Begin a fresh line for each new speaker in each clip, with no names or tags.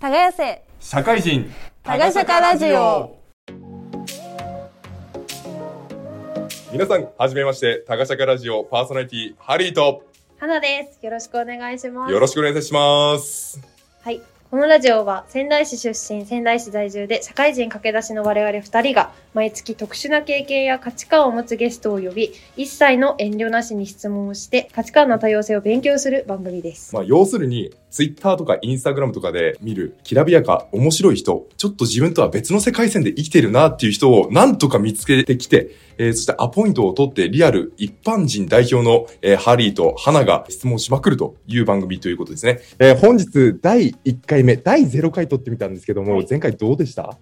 耕せ
社会人
タガシャカラジオ
皆さんはじめましてタガシャカラジオパーソナリティハリーと
花です。よろしくお願いします。
よろしくお願いします
はい。このラジオは仙台市出身、仙台市在住で社会人駆け出しの我々二人が毎月特殊な経験や価値観を持つゲストを呼び、一切の遠慮なしに質問をして価値観の多様性を勉強する番組です。
まあ要するにツイッターとかインスタグラムとかで見るきらびやか面白い人ちょっと自分とは別の世界線で生きてるなっていう人をなんとか見つけてきてえーそしてアポイントを取ってリアル一般人代表の、えーハリーと花が質問しまくるという番組ということですね。えー本日第1回目、第0回取ってみたんですけども、
はい
前回どうでした？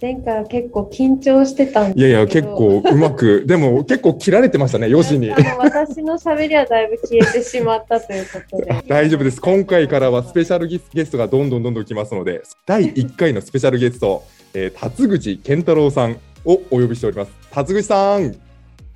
前回は結構緊張してたんですけど。
いやいや、結構うまく、でも結構切られてましたね、4時に
私の喋りはだいぶ消えてしまったということで。
大丈夫です。今回からはスペシャルゲスゲストがどんどんどんどん来ますので、第1回のスペシャルゲスト、えー、辰口健太郎さんをお呼びしております。辰口さん、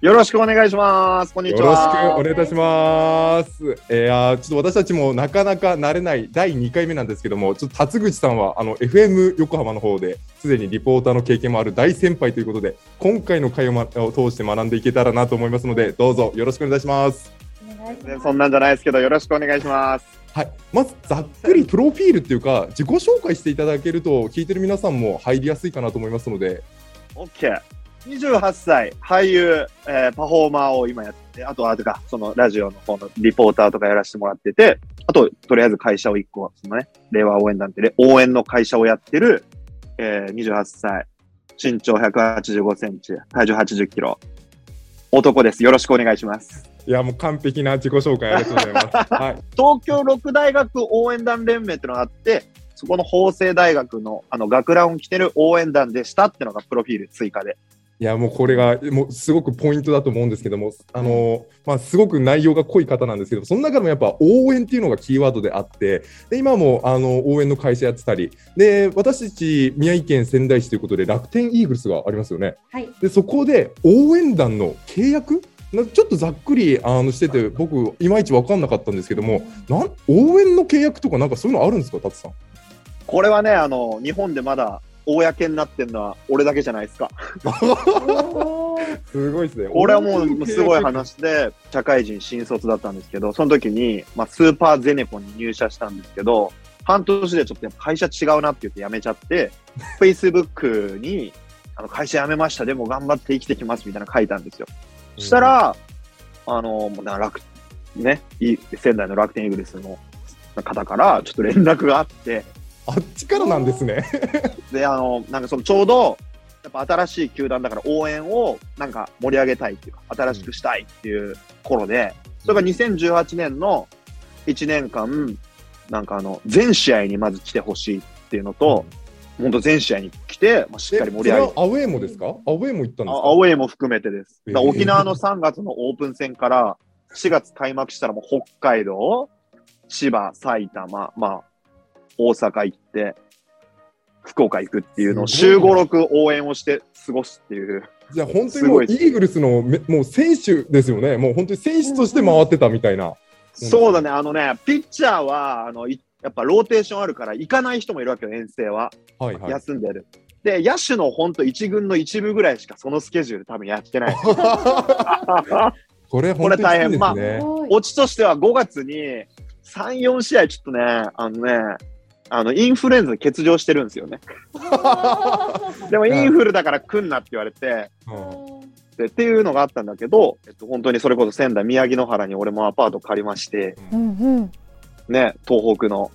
よ
よろしくお願いします。こんに
ろしく
ちは。
お願いいたします。えー、あーちょっと私たちもなかなか慣れない第2回目なんですけども、ちょっと辰口さんはあの FM 横浜の方ですでにリポーターの経験もある大先輩ということで、今回の会を,、ま、を通して学んでいけたらなと思いますので、どうぞよろしくお願いします。
お願いします
全然そんなんじゃないですけど、よろしくお願いします。
はい、まずざっくりプロフィールっていうか自己紹介していただけると聞いてる皆さんも入りやすいかなと思いますので
OK。28歳、俳優、えーパフォーマーを今やって、あとは、あとか、そのラジオの方のリポーターとかやらせてもらってて、あと、とりあえず会社を1個、そのね、令和応援団ってね、応援の会社をやってる、えー28歳、身長185センチ、体重80キロ、男です。よろしくお願いします。
いやもう完璧な自己紹介ありがとうございます。はい、
東京六大学応援団連盟っていうのがあって、そこの法政大学のあの学ランを着てる応援団でしたっていうのがプロフィール追加で。
いやもうこれがもうすごくポイントだと思うんですけども、あのまあ、すごく内容が濃い方なんですけど、その中でもやっぱ応援っていうのがキーワードであって、で今もあの応援の会社やってたり、で私たち宮城県仙台市ということで楽天イーグルスがありますよね。
はい。
でそこで応援団の契約なちょっとざっくりあのしてて僕いまいち分かんなかったんですけどもなん応援の契約とかなんかそういうのあるんですか達さん？
これはね、あの、日本でまだ公になってるのは俺だけじゃないですか。
すごいですね
これはもうすごい話で、社会人新卒だったんですけど、その時に、まあ、スーパーゼネコンに入社したんですけど、半年でちょっとやっぱ会社違うなって言って辞めちゃって、Facebook に、あの会社辞めました、でも頑張って生きてきますみたいなの書いたんですよ。そしたら、あの、もうな楽、ね、い仙台の楽天イーグルスの方からちょっと連絡があって、
あっちからなんですね。
で、あの、なんかそのちょうど、やっぱ新しい球団だから応援をなんか盛り上げたいっていうか、新しくしたいっていう頃で、それが2018年の1年間、なんかあの、全試合にまず来てほしいっていうのと、本当全試合に来て、まあ、しっかり盛り上げて
アウェーもですか？アウェーも行ったんですか？
あアウェーも含めてです。沖縄の3月のオープン戦から4月開幕したらもう北海道、千葉、埼玉、まあ、大阪行って、福岡行くっていうのを週
すごい
5、6応援をして過ごすっていう。
じゃあ本当にもうイーグルスのめもう選手ですよね。もう本当に選手として回ってたみたいな、
そうだね、あのね、ピッチャーは、あの、いやっぱローテーションあるから行かない人もいるわけよ、遠征は。
はいはい。
休んでる。で、野手の本当一軍の一部ぐらいしかそのスケジュール多分やってない。
これ本当に
これ大変。
きついですね、
オチとしては5月に3、4試合ちょっとね、あのね、あの、インフルエンザで欠場してるんですよね。でもインフルだから来んなって言われて、っていうのがあったんだけど、えっと、本当にそれこそ仙台宮城野原に俺もアパート借りまして、
うんうん
ね、東北の。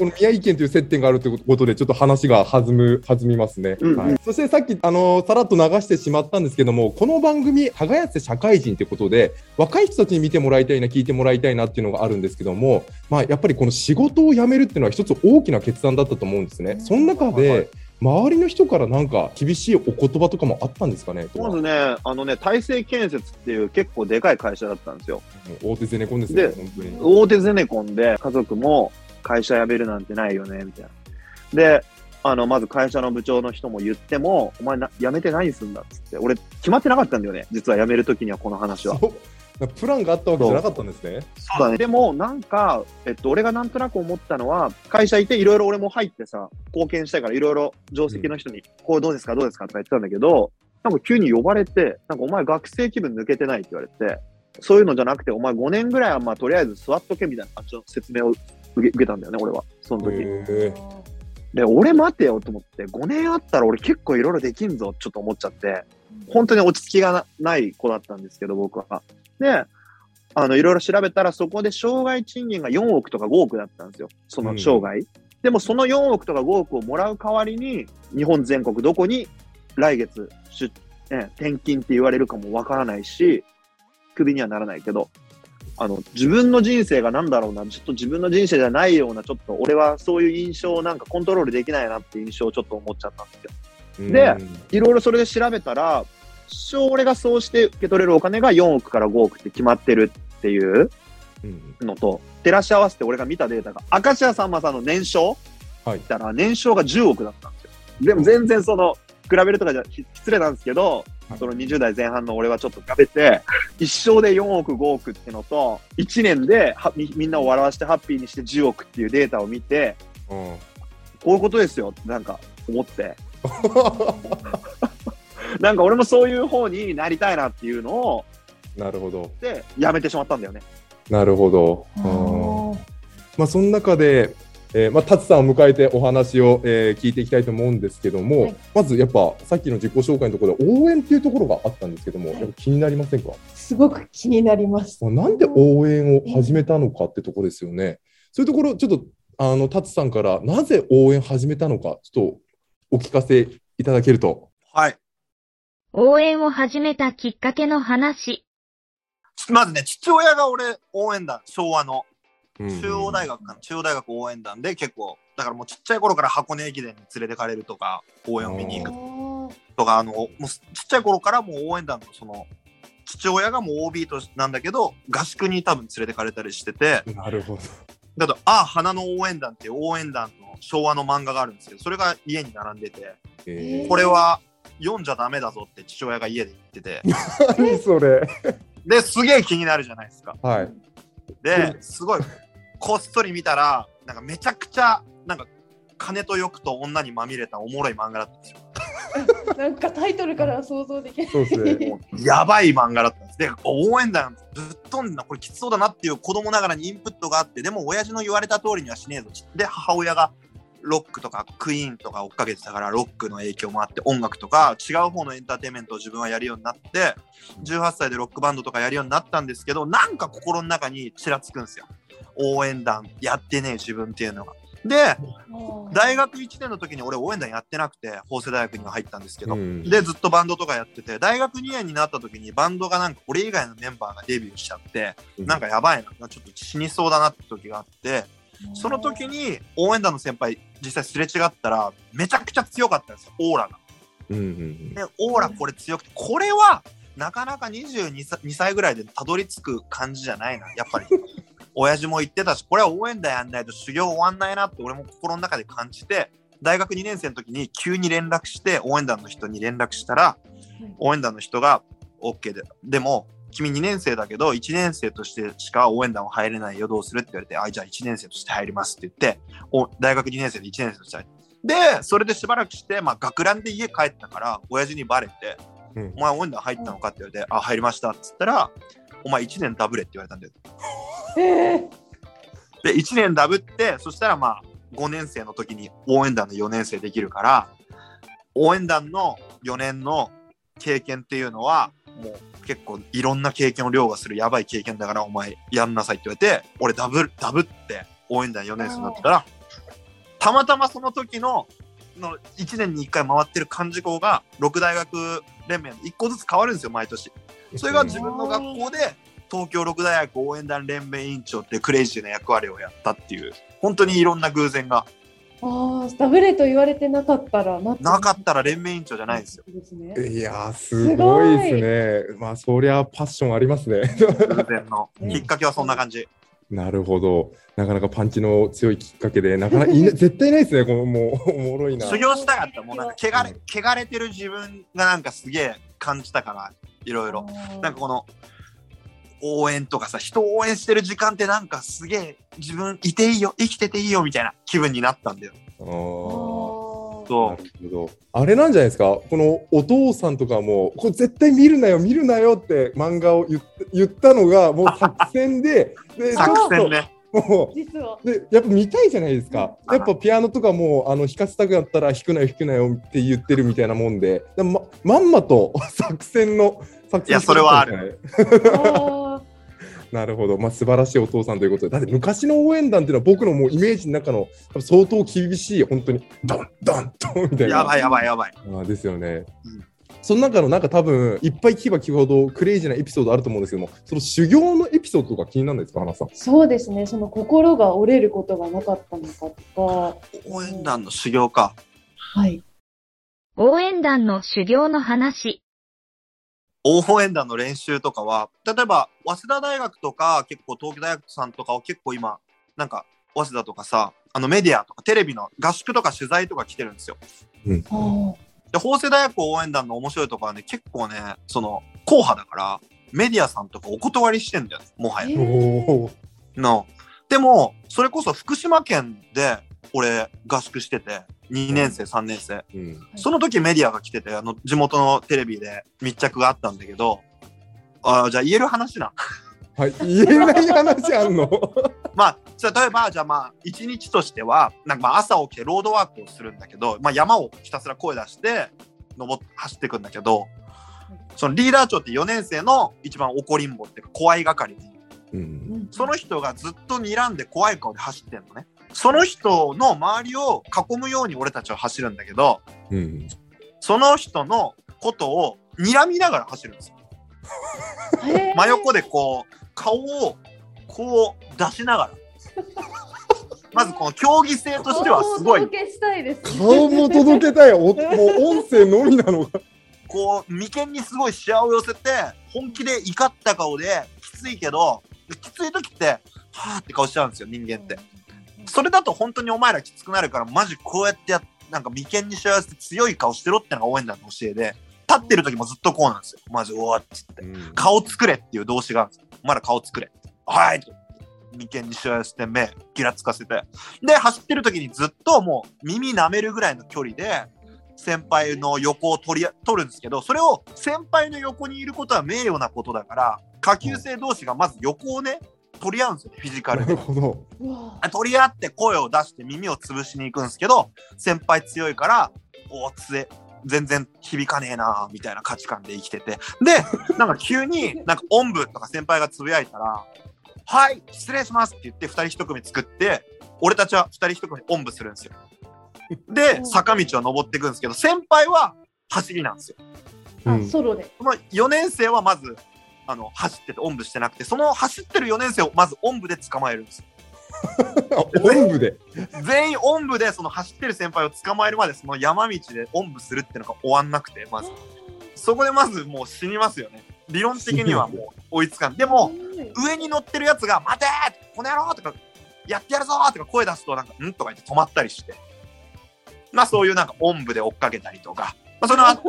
この宮城県という接点があるということで、ちょっと話が弾む、弾みますね。
うんうん
はい、そしてさっき、あのさらっと流してしまったんですけども、この番組、耕せ社会人ということで、若い人たちに見てもらいたいな、聞いてもらいたいなっていうのがあるんですけども、まあ、やっぱりこの仕事を辞めるっていうのは一つ大きな決断だったと思うんですね。その中で、
はい
周りの人からなんか厳しいお言葉とかもあったんですかね
まずね、あのね、大成建設っていう結構でかい会社だったんですよ。
大手ゼネコンですね、
で。大手ゼネコンで家族も会社辞めるなんてないよね、みたいな。で、あの、まず会社の部長の人も言っても、お前な辞めて何すんだっつって、俺決まってなかったんだよね。実は辞めるときにはこの話は。
プランがあったわけじゃなかったんですね。
そうだね。でも、なんか、えっと、俺がなんとなく思ったのは、会社いていろいろ俺も入ってさ、貢献したいからいろいろ定石の人に、こうどうですかどうですかとか言ってたんだけど、なんか急に呼ばれて、なんかお前学生気分抜けてないって言われて、そういうのじゃなくて、お前5年ぐらいはまあとりあえず座っとけみたいな感じの説明を受け受けたんだよね、俺は。その時。
へ
で、俺待てよと思って、5年あったら俺結構いろいろできんぞ、ちょっと思っちゃって、本当に落ち着きがなない子だったんですけど、僕は。で、あの、いろいろ調べたら、そこで障害賃金が4億とか5億だったんですよ。その障害。でもその4億とか5億をもらう代わりに、日本全国どこに来月出、ね、転勤って言われるかもわからないし、クビにはならないけど、あの、自分の人生がなんだろうな、ちょっと自分の人生じゃないような、ちょっと俺はそういう印象をなんかコントロールできないなって印象をちょっと思っちゃったんですよ。
ー
で
うん
いろいろそれで調べたら、一生俺がそうして受け取れるお金が4億から5億って決まってるっていう
うん
のと、照らし合わせて俺が見たデータが、明石家さんまさんの年商
はい
見たら年商が10億だったんですよ。でも全然その、比べるとかじゃひ失礼なんですけど、
はい
その20代前半の俺はちょっと比べて、一生で4億5億ってのと、1年ではみみんなを笑わせてハッピーにして10億っていうデータを見て、
うん
こういうことですよってなんか思って。なんか俺もそういう方になりたいなっていうのを、
なるほど。
で、やめてしまったんだよね。
なるほど。うんまあ、その中で、えーまあ、達さんを迎えてお話を、えー聞いていきたいと思うんですけども、
はい
まずやっぱさっきの自己紹介のところで応援っていうところがあったんですけども、
はい
やっぱ気になりませんか、
すごく気になります。
まあなんで応援を始めたのかってところですよね。そういうところ、ちょっと、あの、達さんからなぜ応援始めたのか、ちょっとお聞かせいただけると。
はい。
応援を始めたきっかけの話。
まずね、父親が俺、応援団、昭和の、
うん
中央大学かな、中央大学応援団で結構、だからもうちっちゃい頃から箱根駅伝に連れてかれるとか、応援を見に行くとか、あの、もうちっちゃい頃からもう応援団のその、父親がもう OB となんだけど、合宿に多分連れてかれたりしてて、
なるほど。
だと、ああ、花の応援団っていう応援団の昭和の漫画があるんですけど、それが家に並んでて、
え
これは読んじゃダメだぞって父親が家で言ってて、
ー、何それ。
で、すげえ気になるじゃないですか。
はい。
で、すごい、こっそり見たら、なんかめちゃくちゃ、なんか、金と欲と女にまみれたおもろい漫画だったんですよ。
なんかタイトルから想像できない。
そうですね。
やばい漫画だったんです。で、応援団ぶっ飛んだ、これきつそうだなっていう子供ながらにインプットがあって、でも親父の言われた通りにはしねえぞ。で、母親がロックとかクイーンとか追っかけてたから、ロックの影響もあって、音楽とか違う方のエンターテインメントを自分はやるようになって、18歳でロックバンドとかやるようになったんですけど、なんか心の中にちらつくんですよ。応援団やってねえ自分っていうのが。で、大学1年の時に俺応援団やってなくて、法政大学には入ったんですけど、
うん
で、ずっとバンドとかやってて、大学2年になった時にバンドがなんか俺以外のメンバーがデビューしちゃって、なんかやばいな、ちょっと死にそうだなって時があって、その時に応援団の先輩、実際すれ違ったら、めちゃくちゃ強かったんですよ、オーラが。
うんうんうん
で、オーラこれ強くて、これはなかなか22歳 ,2 歳ぐらいでたどり着く感じじゃないな、やっぱり。親父も言ってたし、これは応援団やんないと修行終わんないなって俺も心の中で感じて、大学2年生の時に急に連絡して、応援団の人に連絡したら、応援団の人が OK で、でも、君2年生だけど、1年生としてしか応援団は入れないよ、どうするって言われて、あ、じゃあ1年生として入りますって言って、お大学2年生で1年生として入って。で、それでしばらくして、まあ、学ランで家帰ったから、親父にバレて、
うん
お前応援団入ったのかって言われて、あ、入りましたって言ったら、お前1年ダブれって言われたんだよ。で、1年ダブって、そしたらまあ、5年生の時に応援団の4年生できるから、応援団の4年の経験っていうのは、もう結構いろんな経験を凌駕するやばい経験だから、お前やんなさいって言われて、俺ダブ、ダブって応援団4年生になったから、たまたまその時の、の1年に1回回ってる幹事校が、6大学連盟の1個ずつ変わるんですよ、毎年。それが自分の学校で東京六大学応援団連盟委員長ってクレイジーな役割をやったっていう本当にいろんな偶然が
あーダブレと言われてなかったらな
かったら連盟委員長じゃないんですよ。
いやー、すごいですね。まあ、そりゃパッションありますね。
偶然の
うん
きっかけはそんな感じ
なるほど。なかなかパンチの強いきっかけで、なかなかいな 絶対いないですね。このもう、おもろいな。
修行したかったもうなんか汚れ汚れてる自分がなんかすげえ感じたからいろいろなんかこの応援とかさ、人を応援してる時間ってなんかすげえ自分いていいよ、生きてていいよみたいな気分になったんだよ。そ
なるほど。あれなんじゃないですか？このお父さんとかも、これ絶対見るなよ、見るなよって漫画を言っ言ったのが、もう作戦で、で
う。作戦ね。
も
実は。
う、で、やっぱ見たいじゃないですか。やっぱピアノとかも、あの、弾かせたくなったら弾くなよ、弾くなよって言ってるみたいなもんで、でままんまと作戦の、作戦
いやそれはあ
る。
あ
なるほど。まあ、素晴らしいお父さんということで。だって昔の応援団っていうのは僕のもうイメージの中の相当厳しい、本当に、ドン、ドン、ドンみたいな。
やばいやばいやばい。
あですよね。
うん
その中のなんか多分いっぱい聞けば聞くほどクレイジーなエピソードあると思うんですけども、その修行のエピソードとか気にならないですか、花さん。
そうですね。その心が折れることがなかったのかとか。
応援団の修行か。
はい。
応援団の修行の話。
応援団の練習とかは、例えば、早稲田大学とか、結構東京大学さんとかは結構今、なんか、早稲田とかさ、あのメディアとかテレビの合宿とか取材とか来てるんですよ。
あ
で、法政大学応援団の面白いところはね、結構ね、その、硬派だから、メディアさんとかお断りしてんだよね、もはや。の。でも、それこそ福島県で、俺、合宿してて、2年生、3年生。
うん。
その時メディアが来てて、あの、地元のテレビで密着があったんだけど、あーじゃあ言える話な。
はい、言えない話あんの？
まあ、じゃあ例えば、じゃあまあ、一日としては、なんかまあ朝起きてロードワークをするんだけど、まあ山をひたすら声出して、登って走っていくんだけど、そのリーダー長って4年生の一番怒りんぼっていうか怖い係で、
うん。
その人がずっと睨んで怖い顔で走ってんのね。その人の周りを囲むように俺たちは走るんだけど、
うん。
その人のことを睨みながら走るんですよ。真横でこう、顔をこう出しながら。まずこの競技性としてはすごい
お届けしたいです、ね。
顔も届けたい。おもう音声のみなのが。
こう、眉間にすごいシワを寄せて、本気で怒った顔で、きついけど、きつい時って、はーって顔しちゃうんですよ、人間って。それだと本当にお前らきつくなるから、マジこうやってやっなんか眉間にしわ寄せて強い顔してろってのが応援団の教えで、立ってる時もずっとこうなんですよ。マジ、うわっつって。顔作れっていう動詞があるんですよ。お前ら顔作れ。はい眉間にしわ寄せて目ギラつかせて。で、走ってる時にずっともう耳舐めるぐらいの距離で、先輩の横を取り取るんですけど、それを先輩の横にいることは名誉なことだから、下級生同士がまず横をね、取り合うんですよ、フィジカルで
なる。ほど。
うわ
取り合って声を出して耳を潰しに行くんですけど、先輩強いから、おお、つえ、全然響かねえなみたいな価値観で生きてて。で、なんか急に、なんかおんぶとか先輩がつぶやいたら、はい、失礼しますって言って二人一組作って、俺たちは二人一組おんぶするんですよ。で、坂道を登っていくんですけど、先輩は走りなんですよ。
あ
うん
ソロで。
その4年生はまず、あの、走ってておんぶしてなくて、その走ってる4年生をまずおんぶで捕まえるんですよ。
おんぶで？
全員おんぶでその走ってる先輩を捕まえるまでその山道でおんぶするっていうのが終わんなくてまずそこでまずもう死にますよね理論的にはもう追いつかんでも上に乗ってるやつが「待てーこの野郎!」とか「やってやるぞ!」とか声出すとなんか「ん?」とか言って止まったりしてまあそういうなんかおんぶで追っかけたりとか、まあ、それはあって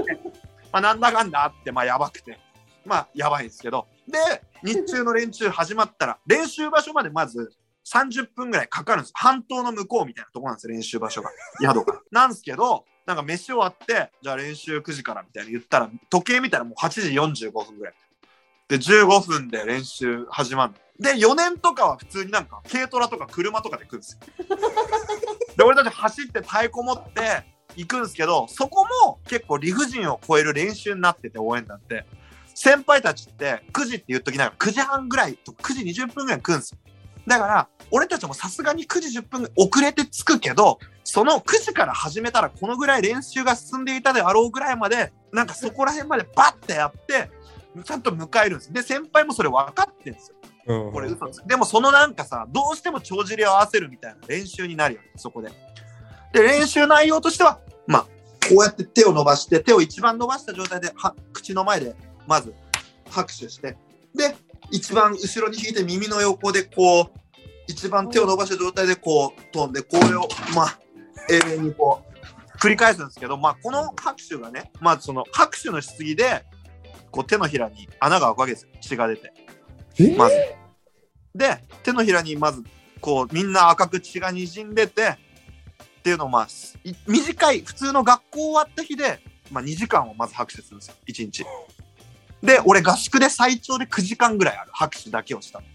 まあなんだかんだあってまあやばくてまあやばいんですけどで日中の練習始まったら練習場所までまず30分ぐらいかかるんです。半島の向こうみたいなとこなんですよ、練習場所が。宿が。なんですけど、なんか飯終わって、じゃあ練習9時からみたいに言ったら、時計見たらもう8時45分ぐらい。で、15分で練習始まるの。で、4年とかは普通になんか軽トラとか車とかで行くんですよ。で、俺たち走って太鼓持って行くんですけど、そこも結構理不尽を超える練習になってて、応援団って。先輩たちって9時って言っときながら9時半ぐらいと9時20分ぐらいに来るんですよ。だから、俺たちもさすがに9時10分遅れて着くけど、その9時から始めたらこのぐらい練習が進んでいたであろうぐらいまで、なんかそこら辺までバッてやって、ちゃんと迎えるんです。で、先輩もそれ分かってんですよ。
うん
これ嘘です。でもそのなんかさ、どうしても帳尻を合わせるみたいな練習になるよね、そこで。で、練習内容としては、まあ、こうやって手を伸ばして、手を一番伸ばした状態で、は口の前で、まず拍手して、で、一番後ろに引いて耳の横でこう、一番手を伸ばした状態でこう飛んで、これを、まあ、永遠にこう、繰り返すんですけど、まあ、この拍手がね、まあ、その拍手のしすぎで、こう手のひらに穴が開くわけですよ、血が出て。
え？
まず。で、手のひらにまず、こう、みんな赤く血が滲んでて、っていうのをまあ、い短い、普通の学校終わった日で、まあ2時間をまず拍手するんですよ、1日。で、俺合宿で最長で9時間ぐらいある拍手だけをしたの。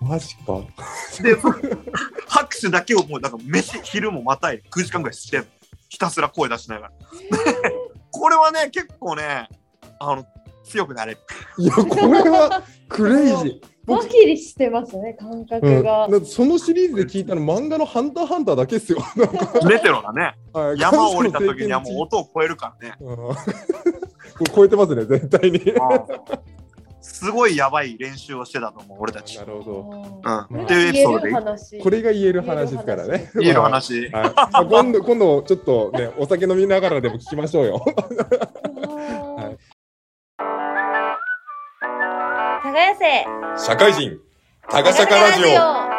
マジか。
で、拍手だけをもう、なんか飯、昼もまたいで9時間ぐらいして、ひたすら声出しながら。これはね、結構ね、あの、強くなれる。
いや、これはクレイジー。
ドキリしてますね、感覚が。
うんそのシリーズで聞いたの漫画のハンターハンターだけっすよ。なんか
メテロだね。
はい
山を降りた時にはもう音を超えるからね。
超えてますね、絶対に。
すごいやばい練習をしてたと思う、俺たち。
なるほど。
うん。
うん
っていうエピソード
これが言える話ですからね。
言える話。
今度、今度、ちょっとね、お酒飲みながらでも聞きましょうよ。
はい
耕せ
社会人、タガシャカラジオ。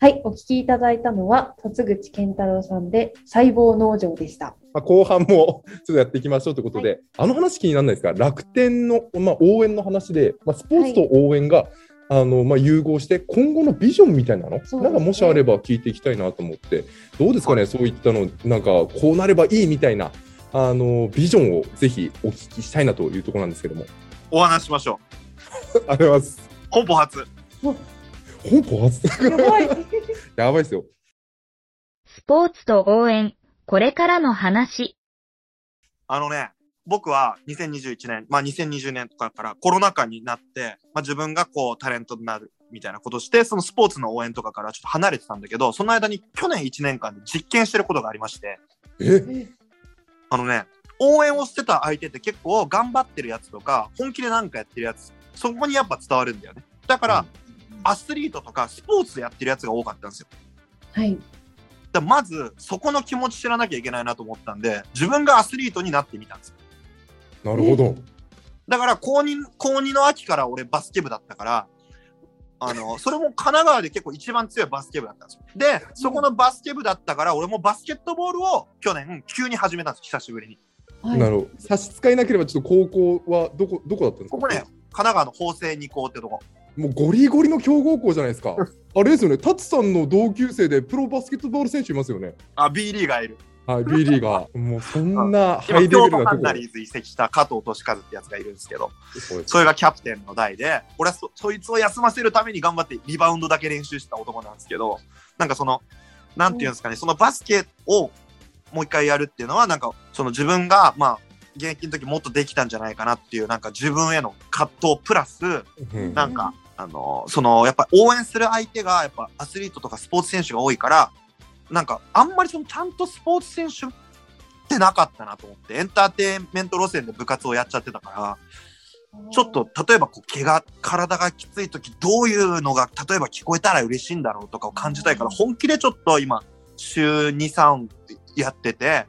はい、お聞きいただいたのは、辰口健太郎さんで、細胞農場でした。
まあ、後半もちょっとやっていきましょうということで、あの話気にならないですか？楽天の、まあ、応援の話で、まあ、スポーツと応援が、あのまあ、融合して、今後のビジョンみたいなの、
ね
なんかもしあれば聞いていきたいなと思って、どうですかね、そういったの、なんかこうなればいいみたいな、あのビジョンをぜひお聞きしたいなというところなんですけども。
お話ししましょう。
ありがとうございます。
本邦初。
本邦初
やばい。
やばいですよ。
スポーツと応援、これからの話。
あのね、僕は2021年、まあ2020年とかからコロナ禍になって、まあ自分がこうタレントになるみたいなことして、そのスポーツの応援とかからちょっと離れてたんだけど、その間に去年1年間で実験してることがありまして、
え？
あのね、応援をしてた相手って結構頑張ってるやつとか、本気でなんかやってるやつ、そこにやっぱ伝わるんだよね。だから、アスリートとかスポーツやってるやつが多かったんですよ。
はい。
だまず、そこの気持ち知らなきゃいけないなと思ったんで、自分がアスリートになってみたんですよ。
なるほど。
だから高2、高2の秋から俺バスケ部だったから、あの、それも神奈川で結構一番強いバスケ部だったんですよ。で、そこのバスケ部だったから、俺もバスケットボールを去年急に始めたんです久しぶりに。
はい。
なるほど。差し支えなければ、ちょっと高校はどこ、どこだったんですか？
ここね、神奈川の法政二高ってとこ。
もうゴリゴリの強豪校じゃないですか。あれですよね、タツさんの同級生でプロバスケットボール選手いますよね。
あ、B リーがいる。
はい、B リーガー。もうそんなハ
今、
イレベルなとこ
ハンナリーズ移籍した加藤俊和ってやつがいるんですけど、
そ
れがキャプテンの代で、俺はそそいつを休ませるために頑張ってリバウンドだけ練習した男なんですけど、なんかその、なんていうんですかね、そのバスケをもう一回やるっていうのは、なんかその自分が、まあ、現役の時もっとできたんじゃないかなっていう、なんか自分への葛藤プラス、
うん
なんか、あの、その、やっぱ応援する相手が、やっぱアスリートとかスポーツ選手が多いから、なんか、あんまりその、ちゃんとスポーツ選手ってなかったなと思って、エンターテインメント路線で部活をやっちゃってたから、ちょっと、例えば、こう、怪我、体がきつい時、どういうのが、例えば聞こえたら嬉しいんだろうとかを感じたいから、本気でちょっと今、週2、3やってて、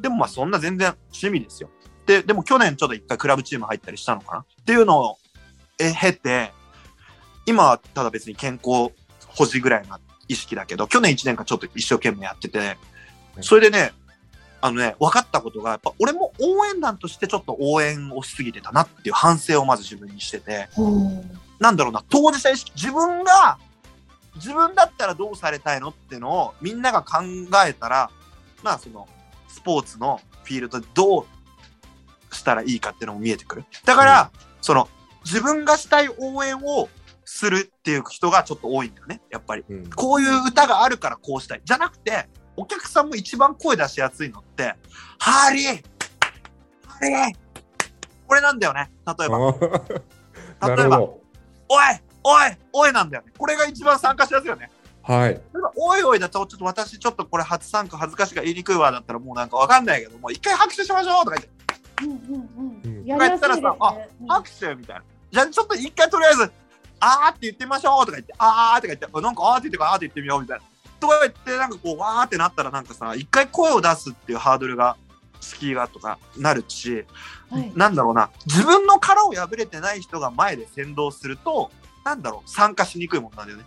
でもまあ、そんな全然趣味ですよ。で、でも去年ちょっと一回クラブチーム入ったりしたのかな？っていうのを、え、経て、今はただ別に健康保持ぐらいな意識だけど、去年1年間ちょっと一生懸命やってて、それでね、あのね、分かったことが、やっぱ俺も応援団としてちょっと応援をしすぎてたなっていう反省をまず自分にしてて、なんだろうな、当事者意識、自分が、自分だったらどうされたいのっていうのをみんなが考えたら、まあその、スポーツのフィールドでどうしたらいいかっていうのも見えてくる。だから、その、自分がしたい応援をするっていう人がちょっと多いんだよね、やっぱり。
うん
こういう歌があるからこうしたい。じゃなくて、お客さんも一番声出しやすいのって、ハーリーハーリーこれなんだよね。例えば。
な
例えば。おいおいおいなんだよね。これが一番参加しやすいよね。
はい。
例えば、おいおいだと、ちょっと私、ちょっとこれ初参加恥ずかしいが言いにくいわだったらもうなんかわかんないけど、もう一回拍手しましょうとか言って、
うんうん
う
うんん。やりやすいですね。うん
拍手みたいな。じゃあちょっと一回とりあえず、あーって言ってみましょうとか言って、あーとか言って、あなんかあーって言ってからあーって言ってみようみたいな。とか言って、なんかこう、わーってなったらなんかさ、一回声を出すっていうハードルが、敷居がとかなるし、
はい。
なんだろうな、自分の殻を破れてない人が前で先導すると、なんだろう、参加しにくいもんなんだよね。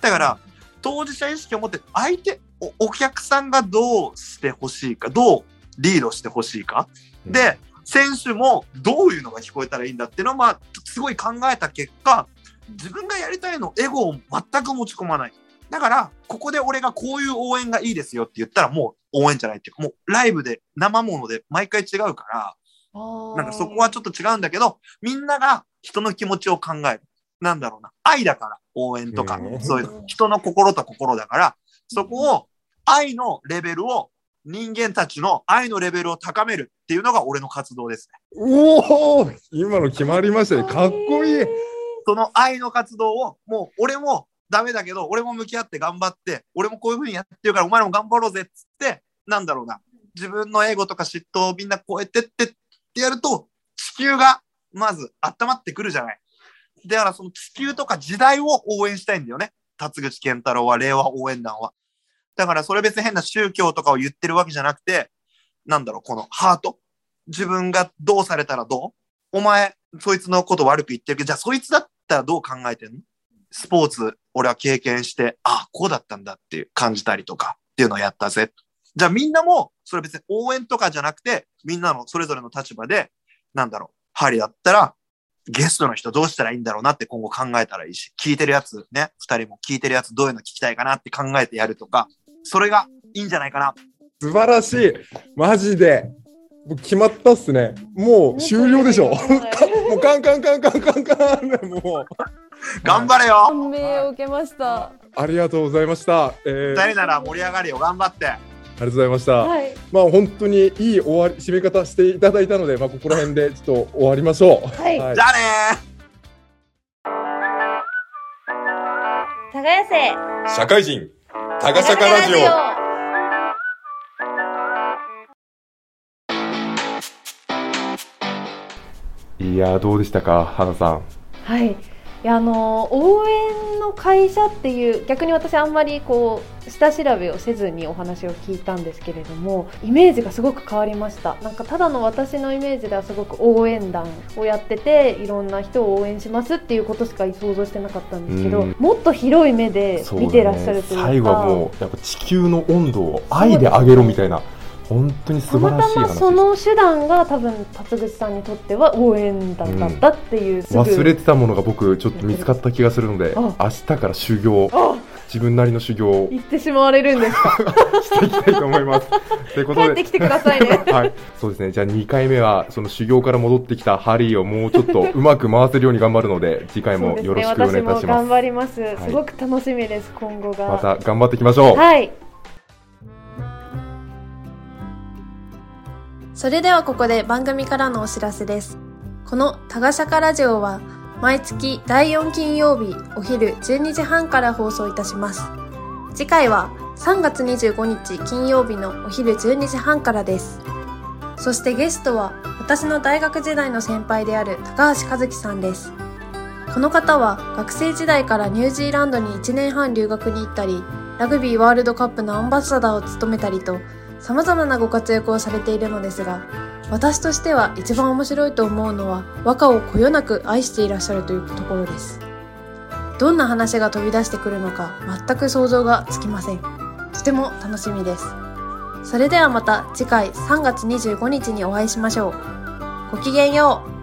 だから、当事者意識を持って、相手、おお客さんがどうしてほしいか、どうリードしてほしいか。で、選手もどういうのが聞こえたらいいんだっていうのを、まあ、すごい考えた結果、自分がやりたいのエゴを全く持ち込まない。だから、ここで俺がこういう応援がいいですよって言ったらもう応援じゃないっていうか、もうライブで生もので毎回違うから、なんかそこはちょっと違うんだけど、みんなが人の気持ちを考える。なんだろうな。愛だから、応援とか
う、ん
そういうの。人の心と心だから、そこを、愛のレベルを、人間たちの愛のレベルを高めるっていうのが俺の活動ですね。
おお今の決まりましたね。かっこいい。
その愛の活動を、もう俺もダメだけど、俺も向き合って頑張って、俺もこういうふうにやってるから、お前らも頑張ろうぜっつって、なんだろうな。自分のエゴとか嫉妬をみんな超えてってってやると、地球がまず温まってくるじゃない。だからその地球とか時代を応援したいんだよね。辰口健太郎は、令和応援団は。だからそれ別に変な宗教とかを言ってるわけじゃなくて、なんだろう、このハート。自分がどうされたらどう？お前、そいつのこと悪く言ってるけど、じゃあそいつだったらどう考えてんの？スポーツ、俺は経験して、あ、こうだったんだっていう感じたりとかっていうのをやったぜ。じゃあみんなも、それ別に応援とかじゃなくて、みんなのそれぞれの立場で、なんだろう、ハリだったら、ゲストの人どうしたらいいんだろうなって今後考えたらいいし、聞いてるやつね、二人も聞いてるやつどういうの聞きたいかなって考えてやるとか、それがいいんじゃないかな。
素晴らしい。マジで。もう決まったっすね。もう終了でしょ。もうカンカンカンカンカンカンでもう。
頑張れよ
感銘を受けました。
ありがとうございました。えー、
二人なら盛り上がるよ、頑張って。
ありがとうございました。
はい。
まあ本当にいい終わり締め方していただいたので、まあここら辺でちょっと終わりましょう。
はい
はい
じゃあねー
耕せ
社会人タガシャカラジオ。いやーどうでしたか、花さん。
はい。いやあの応援の会社っていう逆に私あんまりこう下調べをせずにお話を聞いたんですけれどもイメージがすごく変わりました。なんかただの私のイメージではすごく応援団をやってていろんな人を応援しますっていうことしか想像してなかったんですけど
うん。
もっと広い目で見てらっしゃるというか。
最後はもうやっぱ地球の温度を愛で上げろみたいな本当に素
たまた
晴らしい話
まその手段が多分辰口さんにとっては応援団だったっていう、すぐ
忘れてたものが僕ちょっと見つかった気がするので
あ
明日から修行
あ
自分なりの修行を
言ってしまわれるんですか？
していきたいと思います。ということで
帰ってきてくださいね。
はい、そうですね。じゃあ2回目はその修行から戻ってきたハリーをもうちょっとうまく回せるように頑張るので次回もよろしくお願いいたします。
私も頑張ります、
い。
すごく楽しみです今後が。
また頑張っていきましょう。
はい
それではここで番組からのお知らせです。このタガシャカラジオは毎月第4金曜日お昼12時半から放送いたします。次回は3月25日金曜日のお昼12時半からです。そしてゲストは私の大学時代の先輩である高橋和樹さんです。この方は学生時代からニュージーランドに1年半留学に行ったり、ラグビーワールドカップのアンバサダーを務めたりと、様々なご活躍をされているのですが、私としては一番面白いと思うのは和歌をこよなく愛していらっしゃるというところです。どんな話が飛び出してくるのか全く想像がつきません。とても楽しみです。それではまた次回3月25日にお会いしましょう。ごきげんよう。